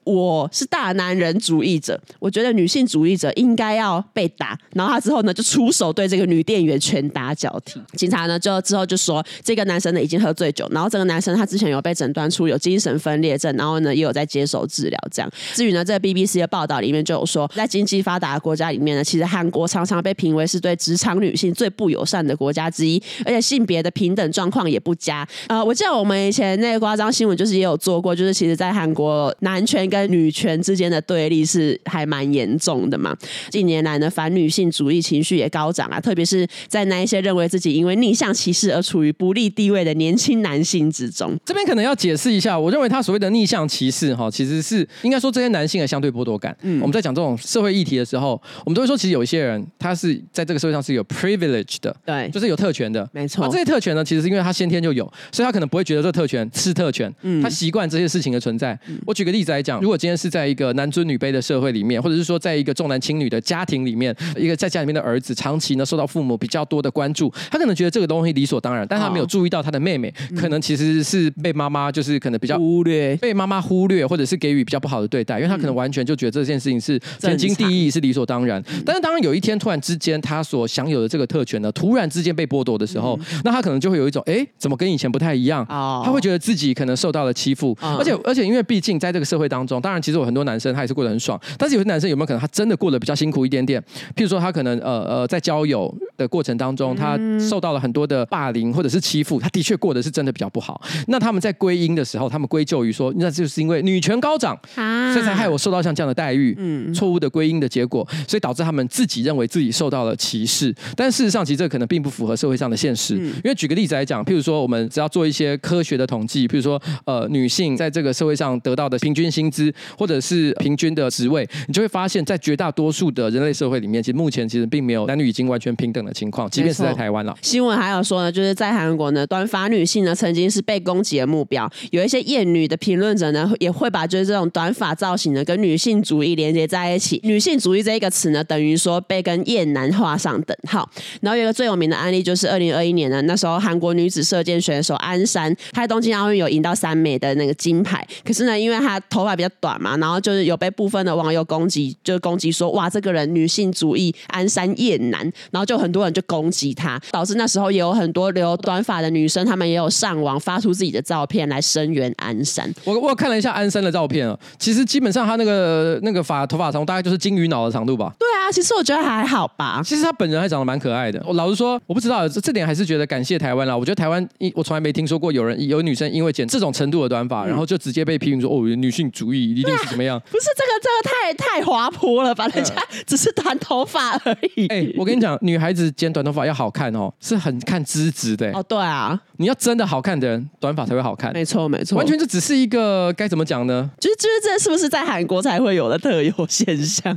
我是大男人主义者，我觉得女性主义者应该要被打。然后他之后呢，就出手对这个女店员拳打脚踢。警察呢，就之后就说这个男生呢已经喝醉酒，然后这个男生他之前有被诊断出有精神分裂症，然后呢也有在接受治疗。这样，至于呢，这个 BBC 的报道里面就有说，在经济发达的国家里面呢，其实韩国常常被评为是对职场女性最不友善的国家之一，而且性别的平等状况也不佳。呃，我记得我们以前那个夸张新闻就是也有做过，就是其实在韩国男权跟女权之间的对立是还蛮严重的嘛。近年来呢，反女性主义情绪也高涨啊，特别是在那一些认为自己因为逆向歧视而处于不利地位的年轻男性之中。这边可能要解释一下，我认为他所谓的逆向歧视哈，其实是应该说这些男性的相对剥夺感。嗯，我们在讲这种社会议题的时候，我们都会说，其实有一些人他是在这个社会上是有 privilege 的，对，就是有特权的，没错。那这些特权呢，其实是因为他先天就有，所以他可能不会觉得这个特权是特权，嗯，他习惯这些事情的存在。嗯，我举个例子来讲，如果今天是在一个男尊女卑的社会里面，或者是说在一个重男轻女的家庭里面，一个在家里面的儿子长期呢受到父母比较多的关注，他可能觉得这个东西理所当然，但他没有注意到他的妹妹可能其实是被妈妈就是可能比较忽略，被妈妈忽略，或者是给予比较不好的对待，因为他可能完全就觉得这件事情是天经地义，是理所当然。但是当然有一天突然之间他所享有的这个特权呢，突然之间被剥夺的时候，那他可能就会有一种哎，怎么跟以前不太一样？他会觉得自己可能受到了欺负，而且而且因为毕竟在这个社会当中，当然其实有很多男。生他也是过得很爽，但是有些男生有没有可能他真的过得比较辛苦一点点？譬如说他可能呃呃在交友的过程当中，他受到了很多的霸凌或者是欺负，他的确过得是真的比较不好。那他们在归因的时候，他们归咎于说，那就是因为女权高涨，所以才害我受到像这样的待遇。嗯，错误的归因的结果，所以导致他们自己认为自己受到了歧视。但事实上，其实这可能并不符合社会上的现实。因为举个例子来讲，譬如说我们只要做一些科学的统计，譬如说呃女性在这个社会上得到的平均薪资，或者是平均的职位，你就会发现，在绝大多数的人类社会里面，其实目前其实并没有男女已经完全平等的情况，即便是在台湾了。新闻还有说呢，就是在韩国呢，短发女性呢曾经是被攻击的目标，有一些厌女的评论者呢，也会把就是这种短发造型呢跟女性主义连接在一起。女性主义这一个词呢，等于说被跟厌男画上等号。然后有一个最有名的案例，就是二零二一年呢，那时候韩国女子射箭选手安山，她在东京奥运有赢到三枚的那个金牌，可是呢，因为她头发比较短嘛，然后就是有被部分的网友攻击，就攻击说哇，这个人女性主义，安山厌男，然后就很多人就攻击他，导致那时候也有很多留短发的女生，她们也有上网发出自己的照片来声援安山。我我看了一下安山的照片啊，其实基本上他那个那个发头发长度大概就是金鱼脑的长度吧。对啊，其实我觉得还好吧。其实他本人还长得蛮可爱的。我老实说，我不知道这这点还是觉得感谢台湾啦。我觉得台湾一我从来没听说过有人有女生因为剪这种程度的短发，然后就直接被批评说哦，女性主义一定是怎么样。不是这个，这个太太滑坡了吧？人家只是短头发而已。哎、欸，我跟你讲，女孩子剪短头发要好看哦，是很看资质的。哦，对啊，你要真的好看的人，短发才会好看。没错，没错，完全就只是一个该怎么讲呢？就是就是这是不是在韩国才会有的特有现象？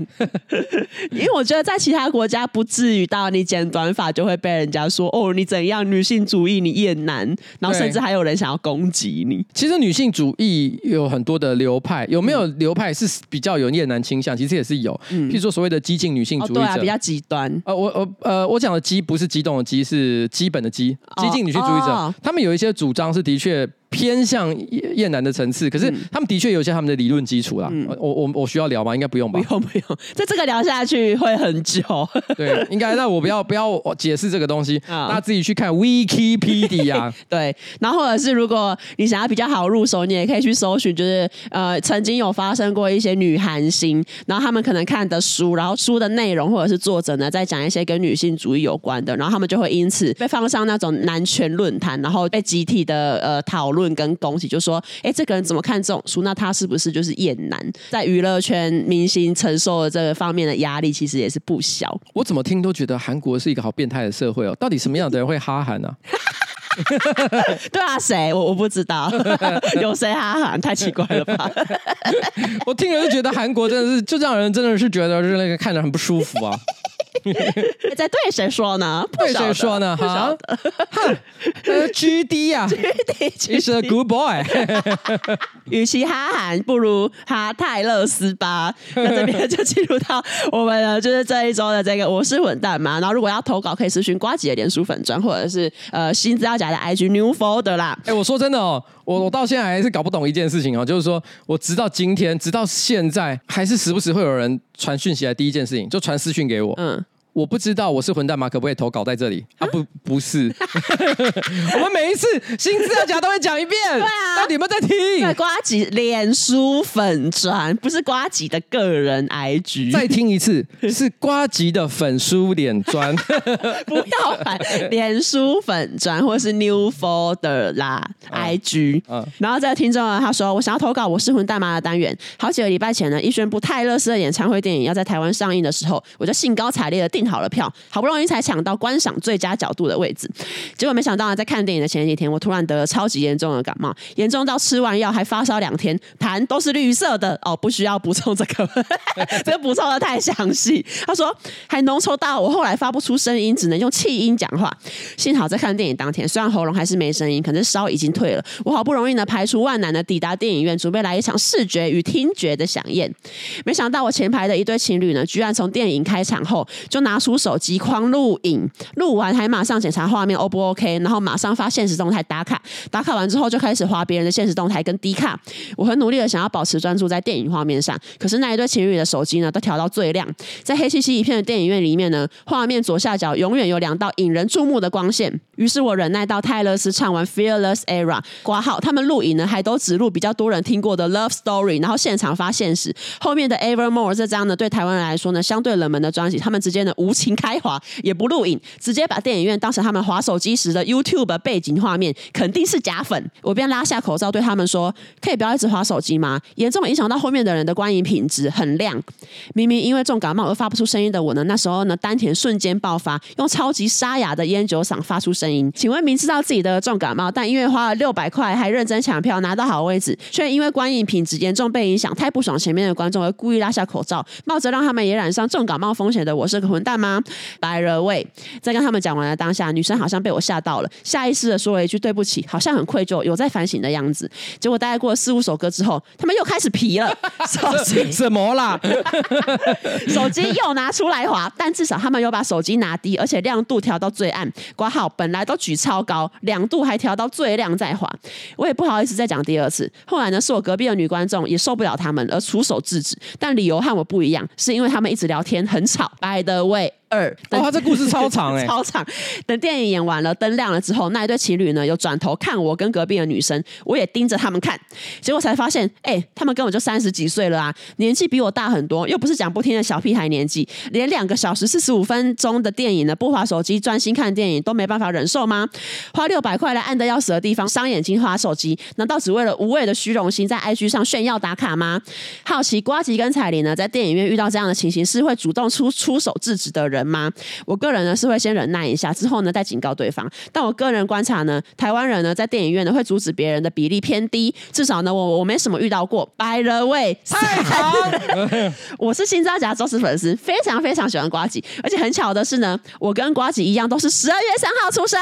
因为我觉得在其他国家不至于到你剪短发就会被人家说哦，你怎样女性主义，你厌男，然后甚至还有人想要攻击你。其实女性主义有很多的流派，有没有流派是比较有厌男倾向？其实也是有，嗯、譬如说所谓的激进女性主义者，哦、对啊，比较极端。呃，我我呃，我讲的激不是激动的激，是基本的激，激进女性主义者，他们有一些主张是的确。偏向厌男的层次，可是他们的确有一些他们的理论基础啦。嗯、我我我需要聊吗？应该不用吧？不用不用，在这个聊下去会很久。对，应该那我不要不要解释这个东西，大家自己去看 Wikipedia。对，然后或者是如果你想要比较好入手，你也可以去搜寻，就是呃曾经有发生过一些女韩星，然后他们可能看的书，然后书的内容或者是作者呢在讲一些跟女性主义有关的，然后他们就会因此被放上那种男权论坛，然后被集体的呃讨论。跟恭喜，就说，哎，这个人怎么看这种书？那他是不是就是厌男？在娱乐圈明星承受的这个方面的压力，其实也是不小。我怎么听都觉得韩国是一个好变态的社会哦。到底什么样的人会哈韩呢？对啊，谁？我我不知道，有谁哈韩？太奇怪了吧？我听了就觉得韩国真的是，就让人真的是觉得是那个看着很不舒服啊。在对谁说呢？对谁说呢？哈，呃，G D 呀，G D is a good boy。与其哈韩，不如哈泰勒斯吧。那这边就进入到我们的就是这一周的这个我是混蛋嘛。然后如果要投稿，可以私讯瓜姐的脸书粉专，或者是呃新资料夹的 I G New Folder 啦。哎、欸，我说真的哦，我我到现在还是搞不懂一件事情哦，就是说我直到今天，直到现在，还是时不时会有人传讯息来，第一件事情就传私讯给我。嗯。我不知道我是混蛋吗？可不可以投稿在这里啊？不，不是。我们每一次新资料夹都会讲一遍。对啊，到底有没有在听？对，瓜吉脸书粉砖，不是瓜吉的个人 IG。再听一次，是瓜吉的粉书脸砖。不要烦，脸书粉砖或是 New Folder 啦、嗯、IG。嗯。然后这个听众呢，他说：“我想要投稿我是混蛋吗的单元。好几个礼拜前呢，一宣布泰勒斯的演唱会电影要在台湾上映的时候，我就兴高采烈的订。”好了票，好不容易才抢到观赏最佳角度的位置，结果没想到呢，在看电影的前几天，我突然得了超级严重的感冒，严重到吃完药还发烧两天，痰都是绿色的哦，不需要补充这个，这个补充的太详细。他说还浓稠到我后来发不出声音，只能用气音讲话。幸好在看电影当天，虽然喉咙还是没声音，可是烧已经退了。我好不容易呢排除万难的抵达电影院，准备来一场视觉与听觉的饗宴。没想到我前排的一对情侣呢，居然从电影开场后就拿。拿出手机狂录影，录完还马上检查画面 O 不 OK，然后马上发现实动态打卡，打卡完之后就开始划别人的现实动态跟 D 卡。我很努力的想要保持专注在电影画面上，可是那一对情侣的手机呢都调到最亮，在黑漆漆一片的电影院里面呢，画面左下角永远有两道引人注目的光线。于是我忍耐到泰勒斯唱完 Fearless Era 挂号，他们录影呢还都只录比较多人听过的 Love Story，然后现场发现时，后面的 Evermore 这张呢对台湾人来说呢相对冷门的专辑，他们之间的无无情开滑，也不录影，直接把电影院当成他们滑手机时的 YouTube 背景画面，肯定是假粉。我便拉下口罩对他们说：“可以不要一直滑手机吗？严重影响到后面的人的观影品质。很亮，明明因为重感冒而发不出声音的我呢，那时候呢丹田瞬间爆发，用超级沙哑的烟酒嗓发出声音。请问明知道自己的重感冒，但因为花了六百块还认真抢票拿到好位置，却因为观影品质严重被影响，太不爽前面的观众而故意拉下口罩，冒着让他们也染上重感冒风险的我是个混蛋吗？” By the way，在跟他们讲完了当下，女生好像被我吓到了，下意识的说了一句对不起，好像很愧疚，有在反省的样子。结果大概过了四五首歌之后，他们又开始皮了，手机 什么啦？手机又拿出来滑，但至少他们又把手机拿低，而且亮度调到最暗。挂号本来都举超高，两度还调到最亮再滑。我也不好意思再讲第二次。后来呢，是我隔壁的女观众也受不了他们而出手制止，但理由和我不一样，是因为他们一直聊天很吵。By the way。way. 二。哦，他这故事超长哎、欸，超长。等电影演完了，灯亮了之后，那一对情侣呢，又转头看我跟隔壁的女生，我也盯着他们看，结果才发现，哎、欸，他们根本就三十几岁了啊，年纪比我大很多，又不是讲不听的小屁孩年纪，连两个小时四十五分钟的电影呢，不滑手机专心看电影都没办法忍受吗？花六百块来暗的要死的地方伤眼睛滑手机，难道只为了无谓的虚荣心在 IG 上炫耀打卡吗？好奇瓜吉跟彩玲呢，在电影院遇到这样的情形，是会主动出出手制止的人吗？我个人呢是会先忍耐一下，之后呢再警告对方。但我个人观察呢，台湾人呢在电影院呢会阻止别人的比例偏低，至少呢我我没什么遇到过。By the way，太好，我是新扎甲忠实粉丝，非常非常喜欢瓜吉，而且很巧的是呢，我跟瓜吉一样都是十二月三号出生。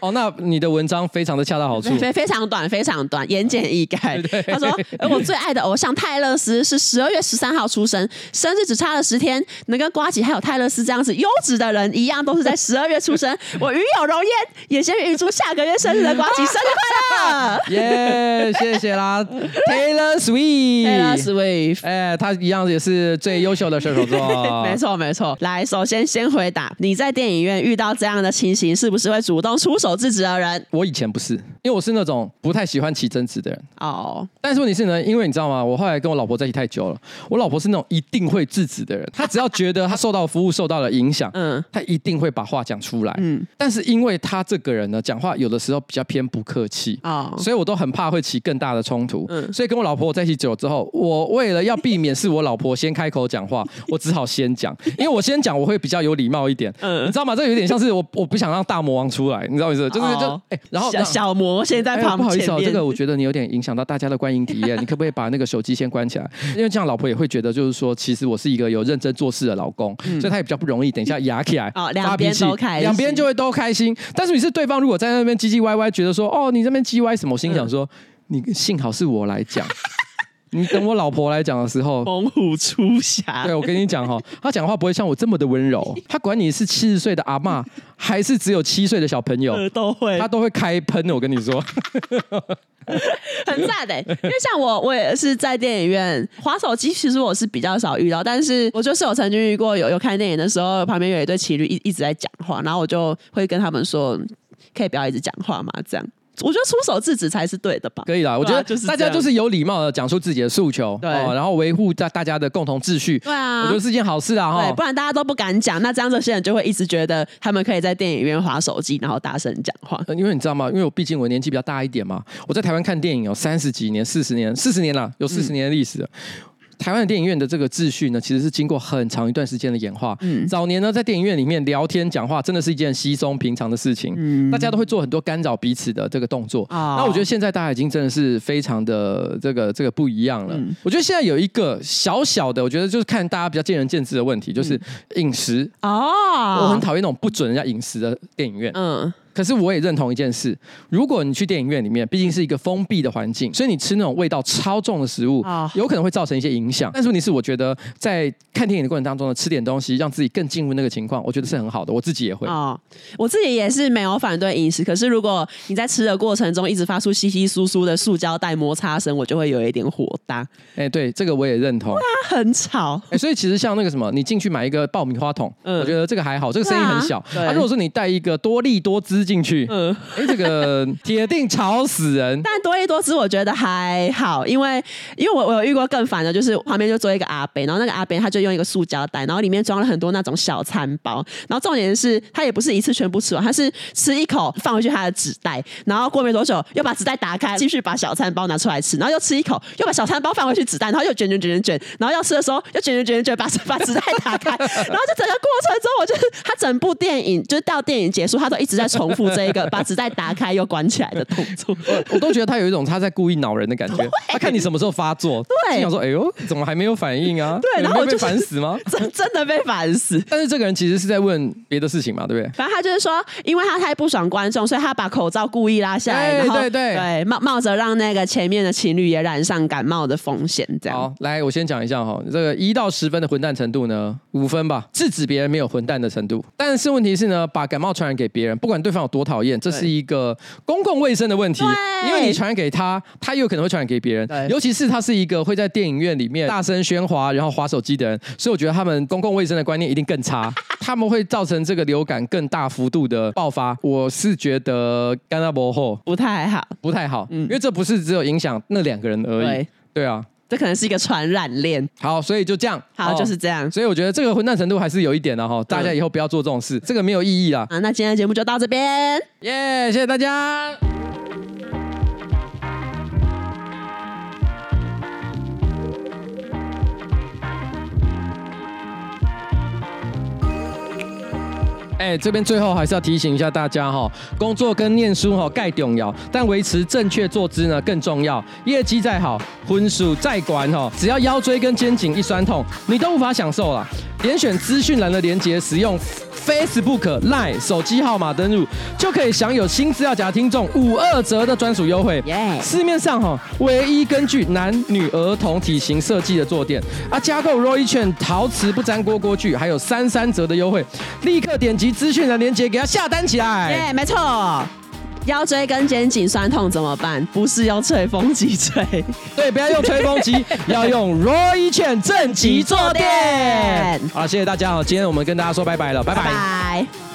哦，那你的文章非常的恰到好处，非非常短，非常短，言简意赅。他说，而我最爱的偶像泰勒斯是十二月十三号出生，生日只差了十天，能跟瓜吉还有泰勒斯这样子优质的人一样，都是在十二月出生。我与有荣焉，也先预祝下个月生日的瓜吉生日快乐！耶，谢谢啦，Taylor Swift，Taylor Swift，哎，他一样也是最优秀的射手座，没错没错。来，首先先回答，你在电影院遇到这样的情形，是不是会主动出手制止的人？我以前不是，因为我是那种不太喜欢起争执的人。哦，oh. 但是问题是呢，因为你知道吗？我后来跟我老婆在一起太久了，我老婆是那种一定会制止的人。她只要觉得她受到服务受到了影响，嗯，他一定会把话讲出来。嗯，但是因为他这个人呢，讲话有的时候比较偏不客气啊，oh. 所以我都很怕会起更大的冲突。嗯，所以跟我老婆在一起久了之后，我为了要避免是我老婆先开口讲话，我只好先讲，因为我先讲我会比较有礼貌一点。嗯，你知道吗？这有点像是我我不想让大魔王出来，你知道意思？就是就哎、欸，然后小，小魔现在旁边、欸、不好意思哦，这个我觉得你有点影响到大家的观影体验，你可不可以 把那个手机先关起来？因为这样老婆也会觉得，就是说，其实我是一个有认真做事的老公，嗯、所以他也比较不容易等一下 压起来，哦，两边都开心，两边就会都开心。但是你是对方，如果在那边唧唧歪歪，觉得说，哦，你这边唧歪什么？我心想说，嗯、你幸好是我来讲。你等我老婆来讲的时候，猛虎出匣。对，我跟你讲哈，他讲话不会像我这么的温柔。他管你是七十岁的阿嬷，还是只有七岁的小朋友，都会，他都会开喷。我跟你说，很赞的。因为像我，我也是在电影院滑手机，其实我是比较少遇到。但是我就是有曾经遇过有，有有看电影的时候，旁边有一对情侣一一直在讲话，然后我就会跟他们说，可以不要一直讲话嘛？这样。我觉得出手制止才是对的吧？可以啦，我觉得大家就是有礼貌的讲出自己的诉求，对，然后维护大大家的共同秩序。对啊，我觉得是件好事啊，哈，不然大家都不敢讲，那这样这些人就会一直觉得他们可以在电影院划手机，然后大声讲话。因为你知道吗？因为我毕竟我年纪比较大一点嘛，我在台湾看电影有三十几年、四十年、四十年了，有四十年的历史。嗯台湾的电影院的这个秩序呢，其实是经过很长一段时间的演化。嗯，早年呢，在电影院里面聊天讲话，真的是一件稀松平常的事情。嗯，大家都会做很多干扰彼此的这个动作。啊，那我觉得现在大家已经真的是非常的这个这个不一样了。嗯，我觉得现在有一个小小的，我觉得就是看大家比较见仁见智的问题，就是饮食。哦，我很讨厌那种不准人家饮食的电影院。嗯。可是我也认同一件事，如果你去电影院里面，毕竟是一个封闭的环境，所以你吃那种味道超重的食物，有可能会造成一些影响。但是问题是，我觉得在看电影的过程当中呢，吃点东西让自己更进入那个情况，我觉得是很好的。我自己也会啊，我自己也是没有反对饮食。可是如果你在吃的过程中一直发出稀稀疏疏的塑胶袋摩擦声，我就会有一点火大。哎，对，这个我也认同。它很吵。哎，所以其实像那个什么，你进去买一个爆米花桶，我觉得这个还好，这个声音很小。那如果说你带一个多利多滋进去，嗯。哎，这个 铁定吵死人。但多一多姿我觉得还好，因为因为我我有遇过更烦的，就是旁边就坐一个阿伯，然后那个阿伯他就用一个塑胶袋，然后里面装了很多那种小餐包，然后重点是他也不是一次全部吃完，他是吃一口放回去他的纸袋，然后过没多久又把纸袋打开，继续把小餐包拿出来吃，然后又吃一口，又把小餐包放回去纸袋，然后又卷卷卷卷卷，然后要吃的时候又卷卷卷卷卷把把纸袋打开，然后就整个过程中，我就是他整部电影就是到电影结束，他都一直在重复这一个把纸袋打开又关起来的动作，我我都觉得他有一种他在故意恼人的感觉。他看你什么时候发作，对，心想说：“哎呦，怎么还没有反应啊？”对，然后我就烦死吗？真真的被烦死。但是这个人其实是在问别的事情嘛，对不对？反正他就是说，因为他太不爽观众，所以他把口罩故意拉下来，然后对对对，冒冒着让那个前面的情侣也染上感冒的风险。这样好，来，我先讲一下哈，这个一到十分的混蛋程度呢，五分吧，制止别人没有混蛋的程度。但是问题是呢，把感冒传染给别人，不管对方。有多讨厌，这是一个公共卫生的问题，因为你传染给他，他又可能会传染给别人，尤其是他是一个会在电影院里面大声喧哗，然后划手机的人，所以我觉得他们公共卫生的观念一定更差，他们会造成这个流感更大幅度的爆发。我是觉得干那不好，不太好，不太好，嗯，因为这不是只有影响那两个人而已，对，对啊。这可能是一个传染链。好，所以就这样。好，就是这样。所以我觉得这个混蛋程度还是有一点的哈，大家以后不要做这种事，这个没有意义啦。啊，那今天的节目就到这边。耶，谢谢大家。哎，这边最后还是要提醒一下大家哈，工作跟念书哈盖重要，但维持正确坐姿呢更重要。业绩再好，分数再管哈，只要腰椎跟肩颈一酸痛，你都无法享受了。点选资讯栏的连接，使用 Facebook、Line 手机号码登入，就可以享有新资料夹听众五二折的专属优惠。Yeah. 市面上哈唯一根据男女儿童体型设计的坐垫啊，加购 Roy 券陶瓷不粘锅锅具，还有三三折的优惠，立刻点击资讯的链接，给他下单起来。耶没错。腰椎跟肩颈酸痛怎么办？不是用吹风机吹，对，不要用吹风机，要用 Roy 犬正极坐垫。好，谢谢大家，今天我们跟大家说拜拜了。拜拜。